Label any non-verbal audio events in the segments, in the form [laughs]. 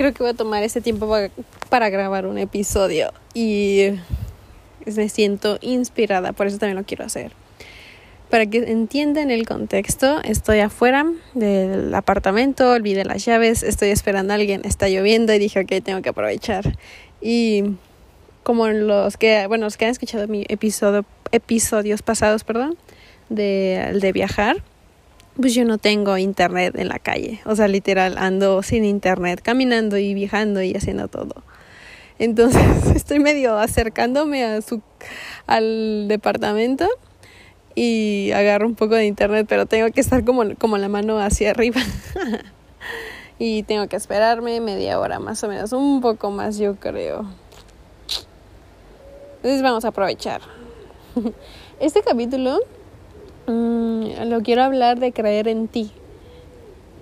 creo que voy a tomar este tiempo para, grabar un episodio y me siento inspirada, por eso también lo quiero hacer. Para que entiendan el contexto, estoy afuera del apartamento, olvidé las llaves, estoy esperando a alguien, está lloviendo y dije, ok, tengo que aprovechar. Y como los que, bueno, los que han escuchado mi episodio, episodios pasados, perdón, de viajar, pues yo no tengo internet en la calle. O sea, literal, ando sin internet, caminando y viajando y haciendo todo. Entonces [laughs] estoy medio acercándome a su, al departamento y agarro un poco de internet, pero tengo que estar como, como la mano hacia arriba. [laughs] y tengo que esperarme media hora más o menos, un poco más yo creo. Entonces vamos a aprovechar. [laughs] Este capítulo mm, lo quiero hablar de creer en ti.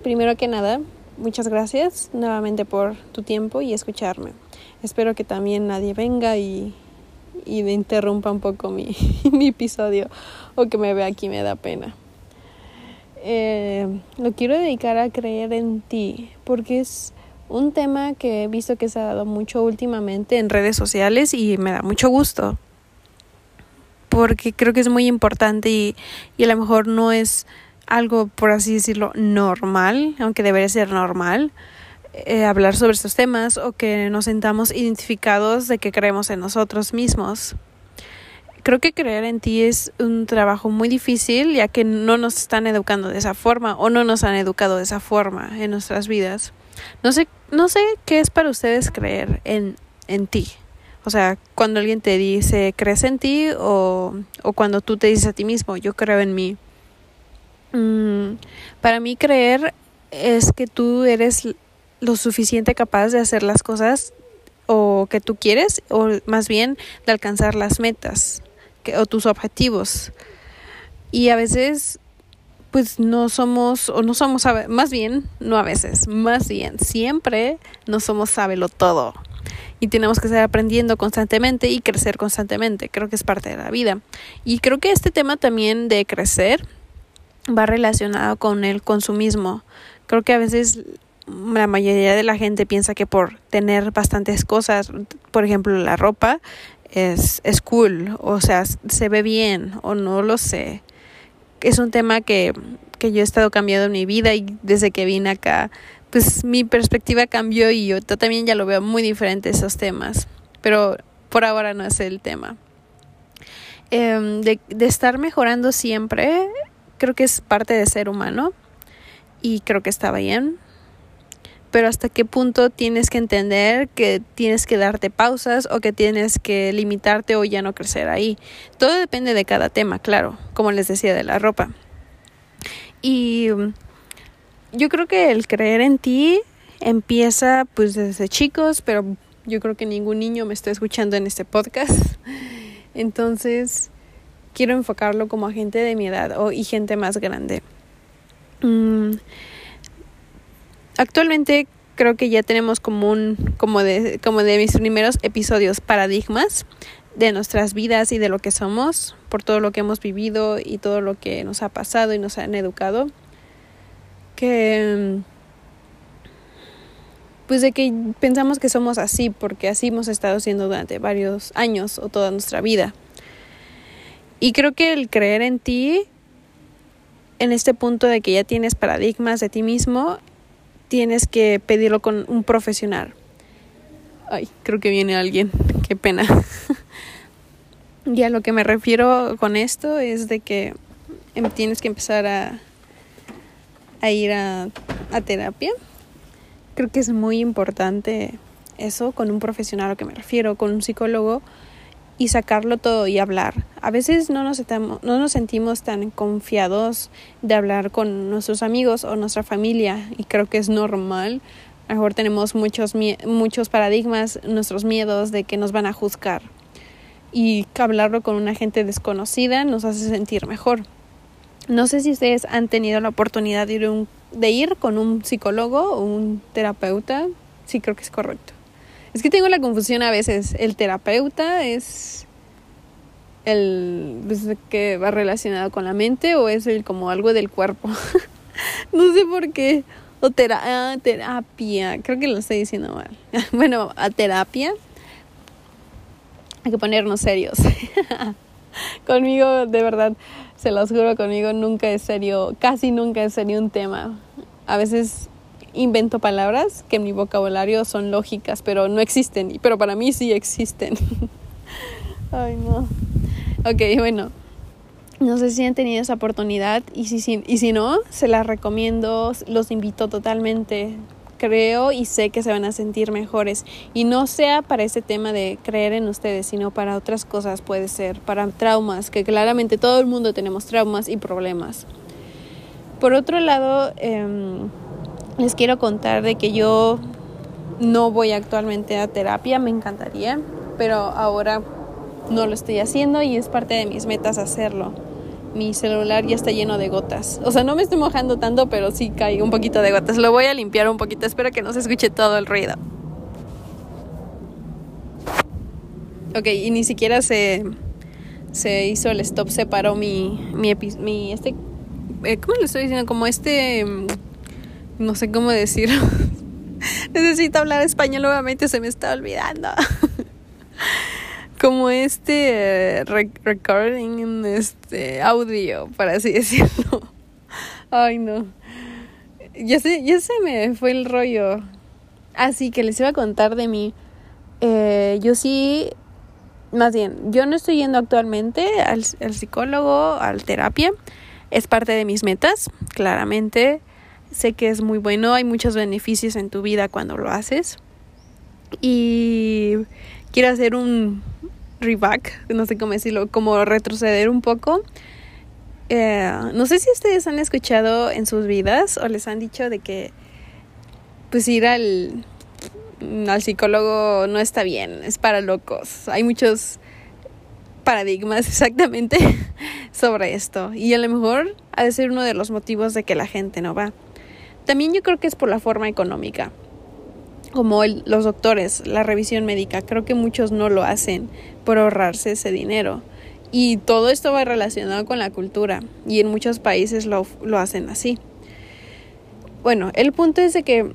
Primero que nada, muchas gracias nuevamente por tu tiempo y escucharme. Espero que también nadie venga y, y interrumpa un poco mi, [laughs] mi, episodio o que me vea aquí me da pena. Eh, lo quiero dedicar a creer en ti porque es un tema que he visto que se ha dado mucho últimamente en redes sociales y me da mucho gusto. Porque creo que es muy importante y, y a lo mejor no es algo, por así decirlo, normal, aunque debería ser normal, eh, hablar sobre estos temas o que nos sentamos identificados de que creemos en nosotros mismos. Creo que creer en ti es un trabajo muy difícil ya que no nos están educando de esa forma o no nos han educado de esa forma en nuestras vidas. No sé, no sé qué es para ustedes creer en, en ti. O sea, cuando alguien te dice, ¿crees en ti? O, o cuando tú te dices a ti mismo, yo creo en mí. Mm, para mí creer es que tú eres lo suficiente capaz de hacer las cosas o que tú quieres o más bien de alcanzar las metas o tus objetivos. Y a veces pues no somos, o no somos, más bien, no a veces, más bien, siempre no somos sábelo todo. Y tenemos que estar aprendiendo constantemente y crecer constantemente. Creo que es parte de la vida. Y creo que este tema también de crecer va relacionado con el consumismo. Creo que a veces la mayoría de la gente piensa que por tener bastantes cosas, por ejemplo la ropa, es, es cool, o sea, se ve bien, o no lo sé es un tema que, que yo he estado cambiando en mi vida y desde que vine acá, pues mi perspectiva cambió y yo también ya lo veo muy diferente esos temas, pero por ahora no es el tema. Em, de, de estar mejorando siempre, creo que es parte de ser humano y creo que está bien pero hasta qué punto tienes que entender que tienes que darte pausas o que tienes que limitarte o ya no crecer ahí. Todo depende de cada tema, claro, como les decía de la ropa. Y yo creo que el creer en ti empieza pues desde chicos, pero yo creo que ningún niño me está escuchando en este podcast. [laughs] Entonces, quiero enfocarlo como a gente de mi edad o, y gente más grande. Mm, actualmente creo que ya tenemos como un como de como de mis primeros episodios paradigmas de nuestras vidas y de lo que somos por todo lo que hemos vivido y todo lo que nos ha pasado y nos han educado que pues de que pensamos que somos así porque así hemos estado siendo durante varios años o toda nuestra vida y creo que el creer en ti en este punto de que ya tienes paradigmas de ti mismo tienes que pedirlo con un profesional. Ay, creo que viene alguien, [laughs] qué pena. [laughs] y a lo que me refiero con esto es de que tienes que empezar a, a ir a, terapia. Creo que es muy importante eso con un profesional a lo que me refiero, con un psicólogo y sacarlo todo y hablar. A veces no nos, no nos sentimos tan confiados de hablar con nuestros amigos o nuestra familia y creo que es normal. A lo mejor tenemos muchos, muchos paradigmas, nuestros miedos de que nos van a juzgar. Y hablarlo con una gente desconocida nos hace sentir mejor. No sé si ustedes han tenido la oportunidad de ir, con un psicólogo o un terapeuta. Sí, creo que es correcto. Es que tengo la confusión a veces. El terapeuta es el pues, que va relacionado con la mente o es el como algo del cuerpo. [laughs] no sé por qué. O ah, terapia, creo que lo estoy diciendo mal. [laughs] bueno, a terapia. Hay que ponernos serios. [laughs] conmigo, de verdad, se los juro, conmigo nunca es serio, casi nunca es serio un tema. A veces invento palabras que en mi vocabulario son lógicas, pero no existen. Pero para mí sí existen. [laughs] Ay, no. Ok, bueno. No sé si han tenido esa oportunidad y si, y si no, se las recomiendo, los invito totalmente. Creo y sé que se van a sentir mejores. Y no sea para ese tema de creer en ustedes, sino para otras cosas puede ser, para traumas, que claramente todo el mundo tenemos traumas y problemas. Por otro lado, em, les quiero contar de que yo no voy actualmente a terapia, me encantaría, pero ahora no lo estoy haciendo y es parte de mis metas hacerlo. Mi celular ya está lleno de gotas. O sea, no me estoy mojando tanto, pero sí cae un poquito de gotas. Lo voy a limpiar un poquito, espero que no se escuche todo el ruido. Ok, y ni siquiera se, se hizo el stop, se paró mi, mi, mi este, eh, ¿cómo le estoy diciendo? Como este no sé cómo decirlo. [laughs] Necesito hablar español nuevamente, se me está olvidando. [laughs] Como este recording, este audio, para así [laughs] decirlo. Ay, no. Ya sé, ya se me fue el rollo. Así que les iba a contar de mí. Eh, yo sí, más bien, yo no estoy yendo actualmente al, al psicólogo, al terapia. Es parte de mis metas, claramente. Sé que es muy bueno, hay muchos beneficios en tu vida cuando lo haces. Y quiero hacer un reback, no sé cómo decirlo, como retroceder un poco. Eh, no sé si ustedes han escuchado en sus vidas o les han dicho de que pues ir al, al psicólogo no está bien, es para locos. Hay muchos paradigmas [laughs] exactamente sobre esto y a lo mejor ha de ser uno de los motivos de que la gente no va. También yo creo que es por la forma económica. Como los doctores, la revisión médica, creo que muchos no lo hacen por ahorrarse ese dinero. Y todo esto va relacionado con la cultura y en muchos países lo, lo hacen así. Bueno, el punto es de que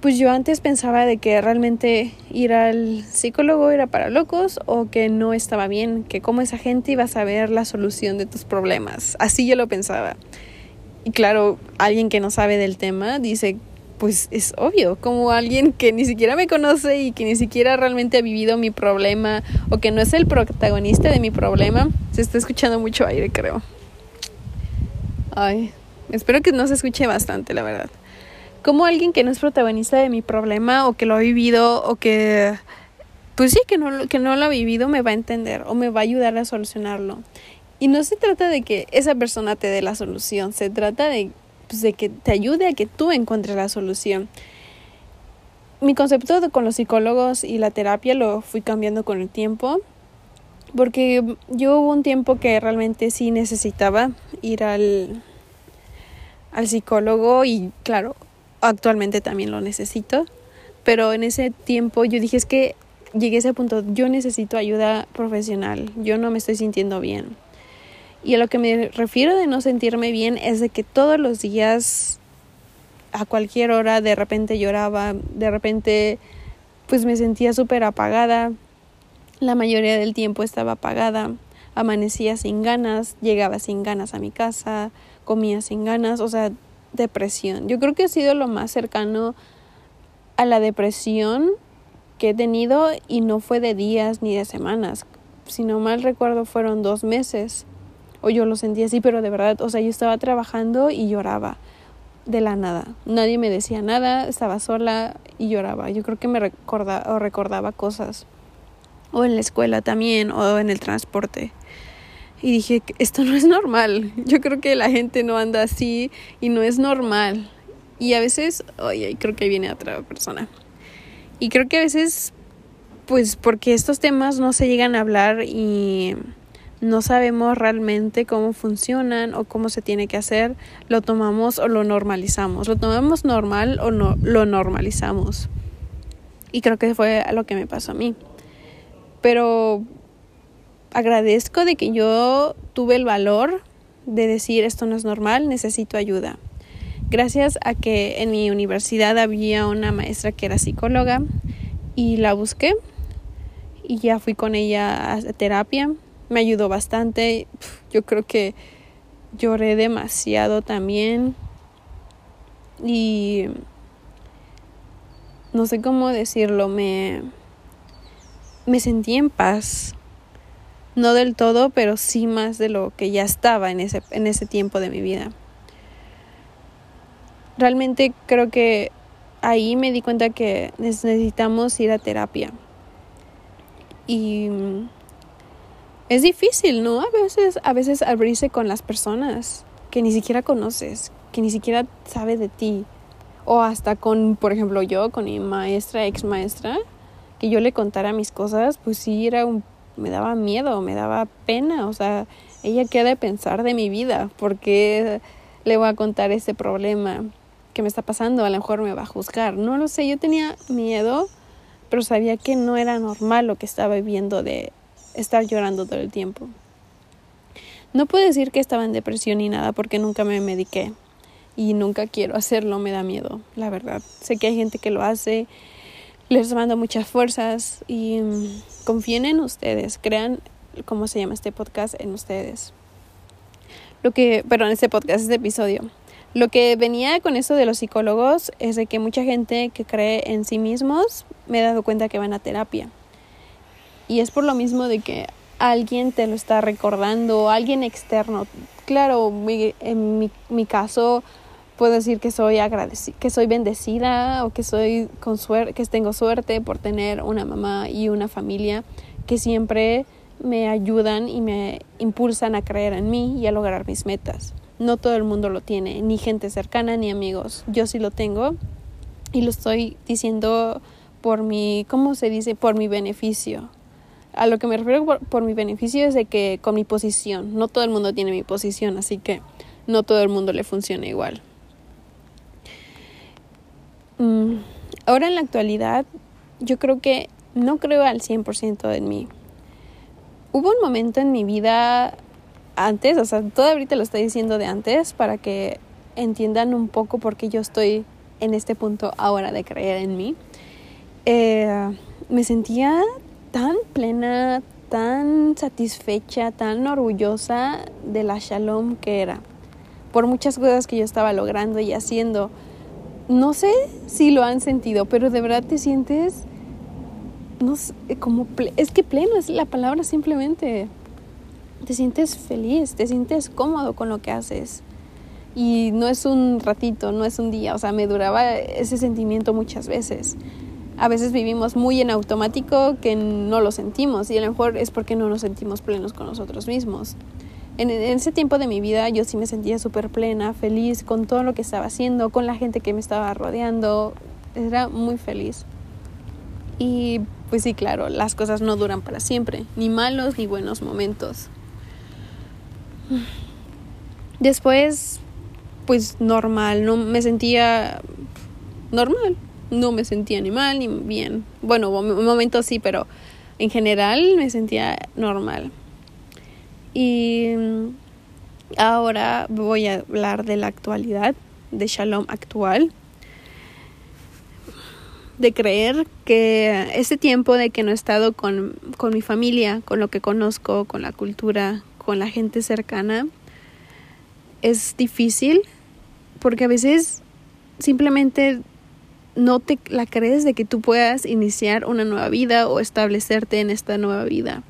pues yo antes pensaba de que realmente ir al psicólogo era para locos o que no estaba bien, que como esa gente iba a saber la solución de tus problemas. Así yo lo pensaba. Y claro, alguien que no sabe del tema dice, pues es obvio, como alguien que ni siquiera me conoce y que ni siquiera realmente ha vivido mi problema o que no es el protagonista de mi problema, se está escuchando mucho aire, creo. Ay, espero que no se escuche bastante, la verdad. Como alguien que no es protagonista de mi problema o que lo ha vivido o que pues sí, que no, que no lo ha vivido, me va a entender o me va a ayudar a solucionarlo. Y no se trata de que esa persona te dé la solución, se trata de, pues, de que te ayude a que tú encuentres la solución. Mi concepto con los psicólogos y la terapia lo fui cambiando con el tiempo, porque yo hubo un tiempo que realmente sí necesitaba ir al, al psicólogo y claro, actualmente también lo necesito, pero en ese tiempo yo dije es que llegué a ese punto, yo necesito ayuda profesional, yo no me estoy sintiendo bien. Y a lo que me refiero de no sentirme bien es de que todos los días, a cualquier hora, de repente lloraba, de repente pues me sentía súper apagada. La mayoría del tiempo estaba apagada, amanecía sin ganas, llegaba sin ganas a mi casa, comía sin ganas, o sea, depresión. Yo creo que ha sido lo más cercano a la depresión que he tenido y no fue de días ni de semanas. Si no mal recuerdo fueron dos meses o yo lo sentía así, pero de verdad, o sea, yo estaba trabajando y lloraba de la nada. Nadie me decía nada, estaba sola y lloraba. Yo creo que me recordaba o recordaba cosas. O en la escuela también, o en el transporte. Y dije, esto no es normal. Yo creo que la gente no anda así y no es normal. Y a veces, oye, creo que viene otra persona. Y creo que a veces, pues porque estos temas no se llegan a hablar y no sabemos realmente cómo funcionan o cómo se tiene que hacer, lo tomamos o lo normalizamos. Lo tomamos normal o no lo normalizamos. Y creo que fue lo que me pasó a mí. Pero agradezco de que yo tuve el valor de decir esto no es normal, necesito ayuda. gracias a que en mi universidad había una maestra que era psicóloga y la busqué y ya fui con ella a terapia. Me ayudó bastante. Yo creo que lloré demasiado también. Y no sé cómo decirlo, me, me sentí en paz. No del todo, pero sí más de lo que ya estaba en ese, en ese tiempo de mi vida. Realmente creo que ahí me di cuenta que necesitamos ir a terapia. Y es difícil, ¿no? A veces, a veces abrirse con las personas que ni siquiera conoces, que ni siquiera sabe de ti. O hasta con, por ejemplo, yo, con mi maestra, ex maestra, que yo le contara mis cosas, pues sí era un, me daba miedo, me daba pena. O sea, ella qué ha de pensar de mi vida, porque le voy a contar ese problema que me está pasando, a lo mejor me va a juzgar. No lo sé, yo tenía miedo, pero sabía que no era normal lo que estaba viviendo de estar llorando todo el tiempo. No puedo decir que estaba en depresión ni nada porque nunca me mediqué y nunca quiero hacerlo, me da miedo, la verdad. Sé que hay gente que lo hace, les mando muchas fuerzas y mm, confíen en ustedes, crean, ¿cómo se llama este podcast? En ustedes. Lo que, perdón, este podcast, este episodio. Lo que venía con eso de los psicólogos es de que mucha gente que cree en sí mismos me he dado cuenta que van a terapia. Y es por lo mismo de que alguien te lo está recordando, alguien externo. Claro, en mi, mi caso puedo decir que soy agradecida, que soy bendecida o que soy con que tengo suerte por tener una mamá y una familia que siempre me ayudan y me impulsan a creer en mí y a lograr mis metas. No todo el mundo lo tiene, ni gente cercana ni amigos. Yo sí lo tengo y lo estoy diciendo por mi, ¿cómo se dice? Por mi beneficio. A lo que me refiero por, mi beneficio es de que con mi posición, no todo el mundo tiene mi posición, así que no todo el mundo le funciona igual. Mm, ahora en la actualidad, yo creo que no creo al 100% en mí. Hubo un momento en mi vida antes, o sea, todo ahorita lo estoy diciendo de antes para que entiendan un poco por qué yo estoy en este punto ahora de creer en mí. Eh, me sentía tan plena, tan satisfecha, tan orgullosa de la shalom que era, por muchas cosas que yo estaba logrando y haciendo. No sé si lo han sentido, pero de verdad te sientes, no sé, como, es que pleno es la palabra simplemente te sientes feliz, te sientes cómodo con lo que haces. Y no es un ratito, no es un día, o sea, me duraba ese sentimiento muchas veces. A veces vivimos muy en automático que no lo sentimos y a lo mejor es porque no nos sentimos plenos con nosotros mismos. En, ese tiempo de mi vida yo sí me sentía súper plena, feliz con todo lo que estaba haciendo, con la gente que me estaba rodeando, era muy feliz. Y pues sí, claro, las cosas no duran para siempre, ni malos ni buenos momentos. Después, pues normal, no me sentía normal, no me sentía ni mal ni bien. Bueno, un momento sí, pero en general me sentía normal. Y ahora voy a hablar de la actualidad, de Shalom actual. De creer que ese tiempo de que no he estado con, con mi familia, con lo que conozco, con la cultura, con la gente cercana es difícil porque a veces simplemente no te la crees de que tú puedas iniciar una nueva vida o establecerte en esta nueva vida.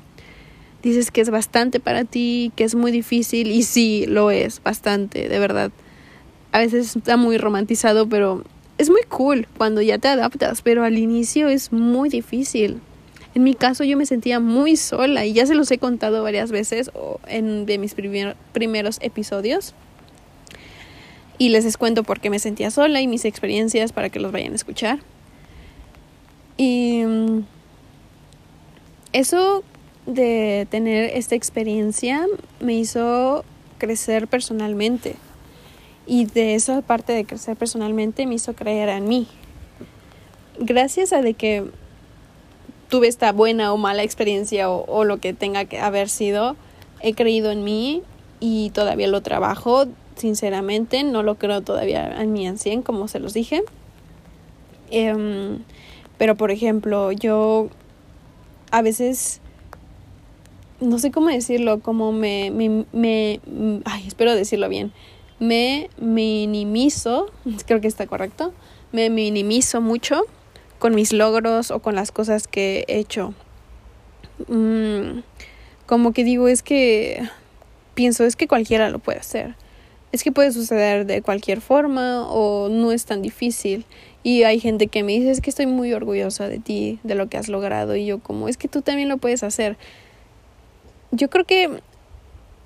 Dices que es bastante para ti, que es muy difícil y sí, lo es, bastante, de verdad. A veces está muy romantizado, pero es muy cool cuando ya te adaptas, pero al inicio es muy difícil. En mi caso yo me sentía muy sola y ya se los he contado varias veces en de mis primeros episodios. Y les cuento por qué me sentía sola y mis experiencias para que los vayan a escuchar. Y mm, eso de tener esta experiencia me hizo crecer personalmente. Y de esa parte de crecer personalmente me hizo creer en mí. Gracias a de que tuve esta buena o mala experiencia o, lo que tenga que haber sido, he creído en mí y todavía lo trabajo sinceramente, no lo creo todavía en mi ancien, como se los dije. Em, pero, por ejemplo, yo a veces, no sé cómo decirlo, como me, me, me ay, espero decirlo bien, me minimizo, [laughs] creo que está correcto, me minimizo mucho con mis logros o con las cosas que he hecho. Mm, como que digo, es que pienso, es que cualquiera lo puede hacer. Es que puede suceder de cualquier forma o no es tan difícil. Y hay gente que me dice, es que estoy muy orgullosa de ti, de lo que has logrado. Y yo como, es que tú también lo puedes hacer. Yo creo que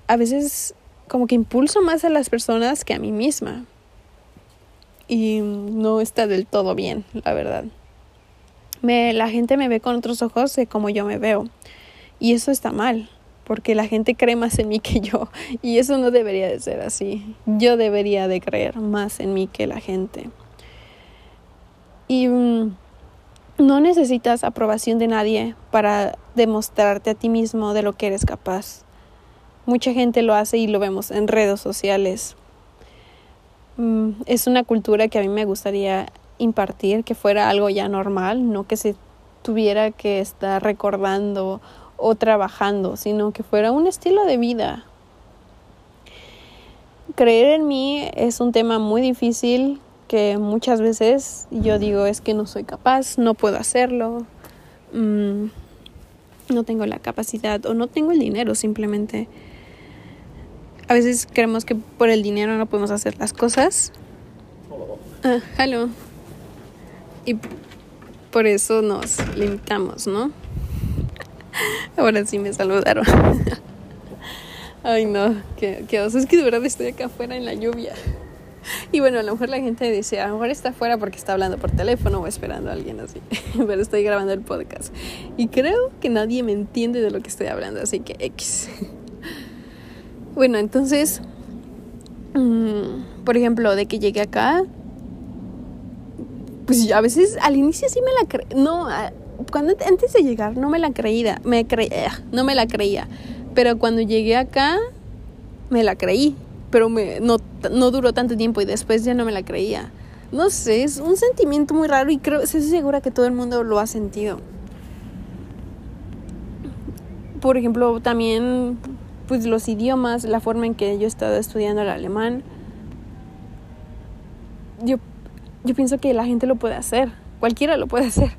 a veces como que impulso más a las personas que a mí misma. Y no está del todo bien, la verdad. Me, la gente me ve con otros ojos de como yo me veo. Y eso está mal, porque la gente cree más en mí que yo. [laughs] Y eso no debería de ser así. Yo debería de creer más en mí que la gente. Y mm, no necesitas aprobación de nadie para demostrarte a ti mismo de lo que eres capaz. Mucha gente lo hace y lo vemos en redes sociales. Mm, es una cultura que a mí me gustaría impartir, que fuera algo ya normal, no que se tuviera que estar recordando o trabajando, sino que fuera un estilo de vida. Creer en mí es un tema muy difícil que muchas veces yo digo es que no soy capaz, no puedo hacerlo, mm, no tengo la capacidad o no tengo el dinero simplemente a veces creemos que por el dinero no podemos hacer las cosas. Ah. Y por eso nos limitamos, ¿no? [laughs] Ahora sí me saludaron. [laughs] Ay, no, qué, qué oso. Es que de verdad estoy acá afuera en la lluvia. Y bueno, a lo mejor la gente dice, a lo mejor está afuera porque está hablando por teléfono o esperando a alguien así. [laughs] Pero estoy grabando el podcast. Y creo que nadie me entiende de lo que estoy hablando, así que X. Bueno, entonces, mm, por ejemplo, de que llegué acá, pues a veces al inicio sí me la creía, no, cuando antes de llegar no me la creía, me creía, no me la creía, pero cuando llegué acá me la creí, pero me, no, no duró tanto tiempo y después ya no me la creía. No sé, es un sentimiento muy raro y creo, estoy segura que todo el mundo lo ha sentido. Por ejemplo, también pues los idiomas, la forma en que yo he estado estudiando el alemán, yo, yo pienso que la gente lo puede hacer, cualquiera lo puede hacer.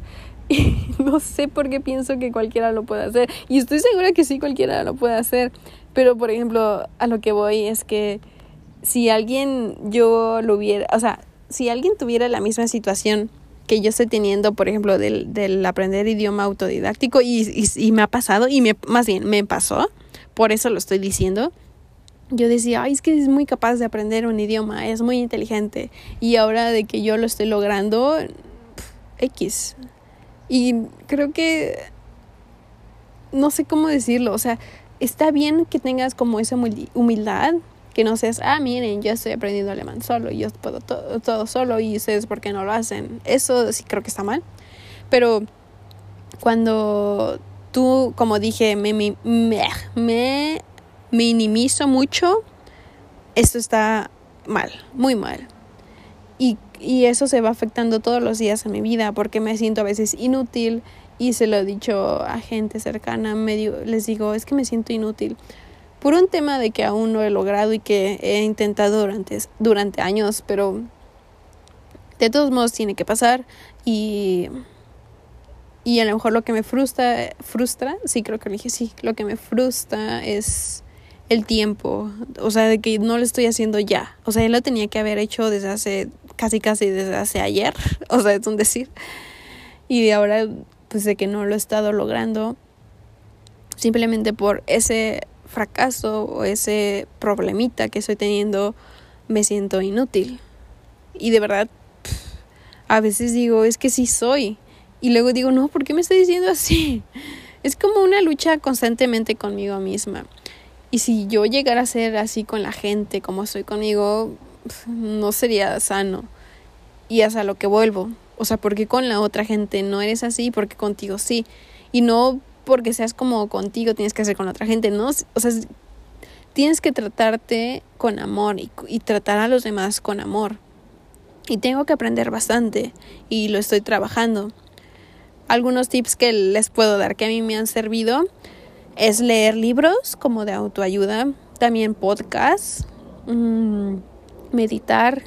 [laughs] No sé por qué pienso que cualquiera lo puede hacer. Y estoy segura que sí, cualquiera lo puede hacer. Pero, por ejemplo, a lo que voy es que si alguien yo lo hubiera, o sea, si alguien tuviera la misma situación que yo estoy teniendo, por ejemplo, del, del aprender idioma autodidáctico, y, y, me ha pasado, y me, más bien me pasó, por eso lo estoy diciendo. Yo decía, ay, es que es muy capaz de aprender un idioma, es muy inteligente. Y ahora de que yo lo estoy logrando, X. Y creo que, no sé cómo decirlo, o sea, está bien que tengas como esa humildad, que no seas, ah, miren, yo estoy aprendiendo alemán solo, yo puedo todo, todo solo y ustedes por qué no lo hacen. Eso sí creo que está mal. Pero cuando tú, como dije, me, me, me minimizo mucho, esto está mal, muy mal. Y, y eso se va afectando todos los días en mi vida porque me siento a veces inútil y se lo he dicho a gente cercana, medio, les digo, es que me siento inútil por un tema de que aún no he logrado y que he intentado durante, durante años, pero de todos modos tiene que pasar y y a lo mejor lo que me frustra, frustra, sí creo que lo dije, sí, lo que me frustra es el tiempo, o sea, de que no lo estoy haciendo ya, o sea, él lo tenía que haber hecho desde hace, casi casi desde hace ayer, [laughs] o sea, es un decir, y de ahora, pues de que no lo he estado logrando, simplemente por ese fracaso o ese problemita que estoy teniendo, me siento inútil. Y de verdad, a veces digo, es que sí soy, y luego digo, no, ¿por qué me estoy diciendo así? Es como una lucha constantemente conmigo misma. Y si yo llegara a ser así con la gente como soy conmigo, no sería sano. Y hasta lo que vuelvo. O sea, porque con la otra gente no eres así, porque contigo sí. Y no porque seas como contigo tienes que hacer con la otra gente, ¿no? O sea, tienes que tratarte con amor y, y, tratar a los demás con amor. Y tengo que aprender bastante y lo estoy trabajando. Algunos tips que les puedo dar que a mí me han servido es leer libros como de autoayuda, también podcasts, mmm, meditar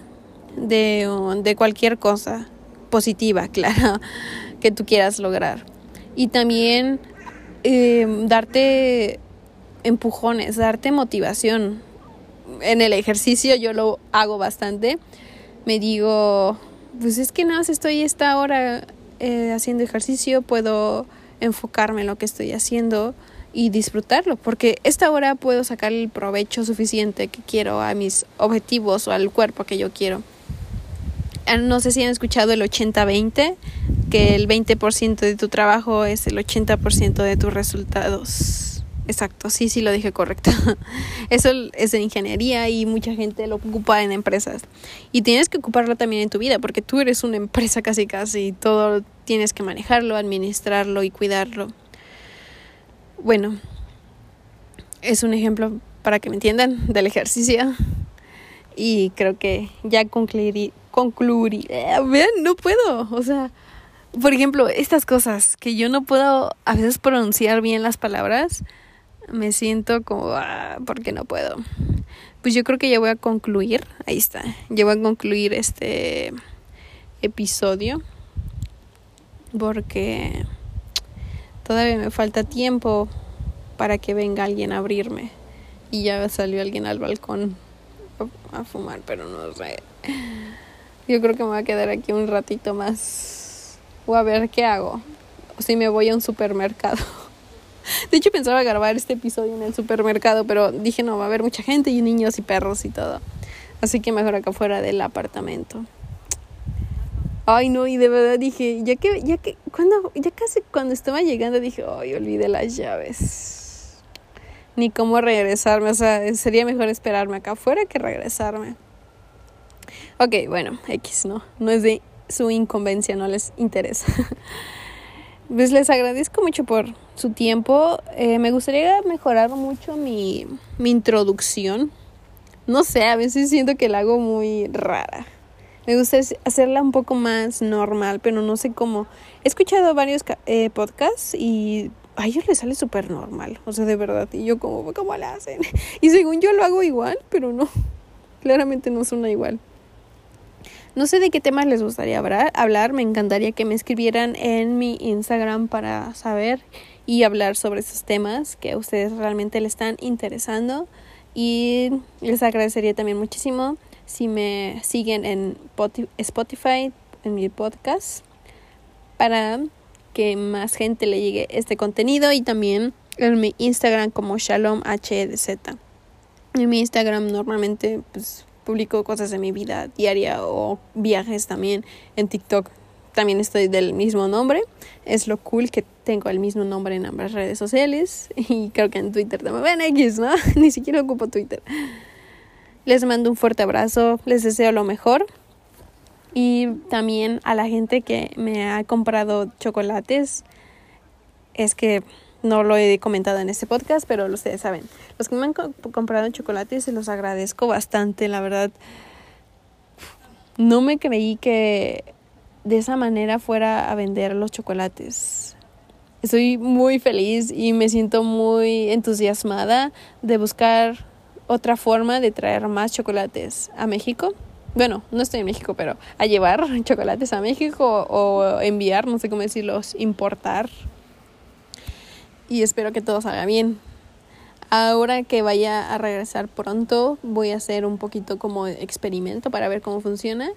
de, de cualquier cosa positiva, [laughs] claro, que tú quieras lograr. Y también eh, darte empujones, darte motivación. En el ejercicio yo lo hago bastante. Me digo, pues es que nada estoy esta hora eh, haciendo ejercicio, puedo enfocarme en lo que estoy haciendo y disfrutarlo, porque esta hora puedo sacar el provecho suficiente que quiero a mis objetivos o al cuerpo que yo quiero. Ah, no sé si han escuchado el 80-20, que el 20% de tu trabajo es el 80% de tus resultados. Exacto, sí, sí lo dije correcto. [laughs] Eso es en ingeniería y mucha gente lo ocupa en empresas. Y tienes que ocuparlo también en tu vida porque tú eres una empresa casi casi todo tienes que manejarlo, administrarlo y cuidarlo. Bueno, es un ejemplo para que me entiendan del ejercicio. Y creo que ya concluiré. concluiré. vean, no puedo. O sea, por ejemplo, estas cosas que yo no puedo a veces pronunciar bien las palabras me siento como, ah, porque no puedo. Pues yo creo que ya voy a concluir, ahí está, ya voy a concluir este episodio porque todavía me falta tiempo para que venga alguien a abrirme y ya salió alguien al balcón a fumar, pero no sé. Yo creo que me voy a quedar aquí un ratito más o a ver qué hago. Si me voy a un supermercado. [laughs] De hecho pensaba grabar este episodio en el supermercado, pero dije no, va a haber mucha gente y niños y perros y todo. Así que mejor acá fuera del apartamento. Ay, no, y de verdad dije, ya que, ya que, cuando, ya casi cuando estaba llegando dije, ay, olvidé las llaves. Ni cómo regresarme, o sea, sería mejor esperarme acá afuera que regresarme. Ok, bueno, X, no, no es de su incumbencia, no les interesa. [laughs] Pues les agradezco mucho por su tiempo. Eh, me gustaría mejorar mucho mi, mi introducción. No sé, a veces siento que la hago muy rara. Me gusta hacerla un poco más normal, pero no sé cómo. He escuchado varios eh, podcasts y a ellos les sale súper normal. O sea, de verdad. Y yo como, ¿cómo la hacen? [laughs] Y según yo lo hago igual, pero no. [laughs] Claramente no suena igual. No sé de qué temas les gustaría hablar. Me encantaría que me escribieran en mi Instagram para saber y hablar sobre esos temas que a ustedes realmente les están interesando. Y les agradecería también muchísimo si me siguen en Spotify, en mi podcast, para que más gente le llegue este contenido y también en mi Instagram como Shalom En mi Instagram normalmente pues publico cosas de mi vida diaria o viajes también en TikTok. También estoy del mismo nombre. Es lo cool que tengo el mismo nombre en ambas redes sociales. [laughs] Y creo que en Twitter también ven X, ¿no? [laughs] Ni siquiera ocupo Twitter. Les mando un fuerte abrazo. Les deseo lo mejor. Y también a la gente que me ha comprado chocolates. Es que no lo he comentado en este podcast, pero ustedes saben. Los que me han comprado chocolates se los agradezco bastante, la verdad. No me creí que de esa manera fuera a vender los chocolates. Estoy muy feliz y me siento muy entusiasmada de buscar otra forma de traer más chocolates a México. Bueno, no estoy en México, pero a llevar [laughs] chocolates a México o enviar, no sé cómo decirlos, importar y espero que todo salga bien. Ahora que vaya a regresar pronto, voy a hacer un poquito como experimento para ver cómo funciona.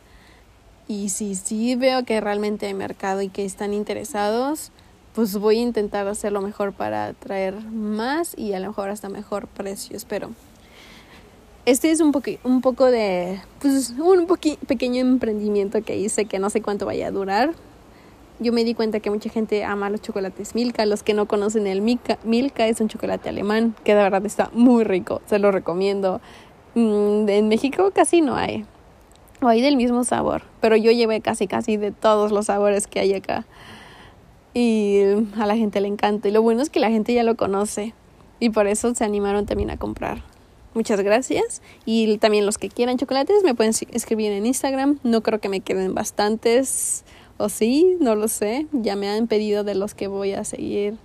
Y si sí veo que realmente hay mercado y que están interesados, pues voy a intentar hacer lo mejor para traer más y a lo mejor hasta mejor precio, espero. Este es un, un poco de, pues un pequeño emprendimiento que hice que no sé cuánto vaya a durar, yo me di cuenta que mucha gente ama los chocolates Milka. Los que no conocen el Milka, Milka es un chocolate alemán que de verdad está muy rico. Se lo recomiendo. Mm, en México casi no hay. O hay del mismo sabor. Pero yo llevé casi casi de todos los sabores que hay acá. Y a la gente le encanta. Y lo bueno es que la gente ya lo conoce. Y por eso se animaron también a comprar. Muchas gracias. Y también los que quieran chocolates me pueden escribir en Instagram. No creo que me queden bastantes. O sí, no lo sé. Ya me han pedido de los que voy a seguir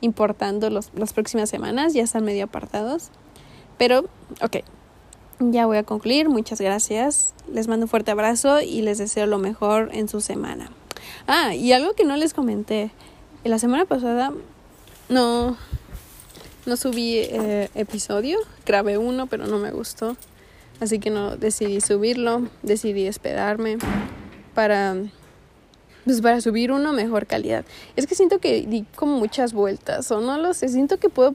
importando los, las próximas semanas. Ya están medio apartados. Pero, ok. Ya voy a concluir. Muchas gracias. Les mando un fuerte abrazo y les deseo lo mejor en su semana. Ah, y algo que no les comenté. La semana pasada no, no subí eh, episodio, grabé uno, pero no me gustó. Así que no decidí subirlo, decidí esperarme para pues para subir uno mejor calidad. Es que siento que di como muchas vueltas o no lo sé, siento que puedo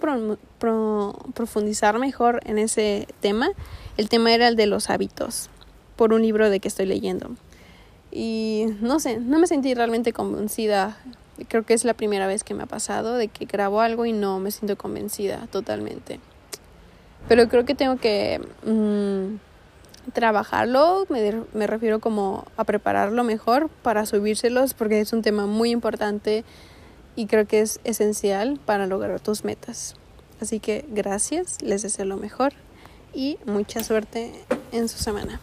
profundizar mejor en ese tema. El tema era el de los hábitos por un libro de que estoy leyendo. Y no sé, no me sentí realmente convencida Creo que es la primera vez que me ha pasado de que grabo algo y no me siento convencida totalmente. Pero creo que tengo que mm, trabajarlo, me, me refiero como a prepararlo mejor para subírselos porque es un tema muy importante y creo que es esencial para lograr tus metas. Así que gracias, les deseo lo mejor y mucha suerte en su semana.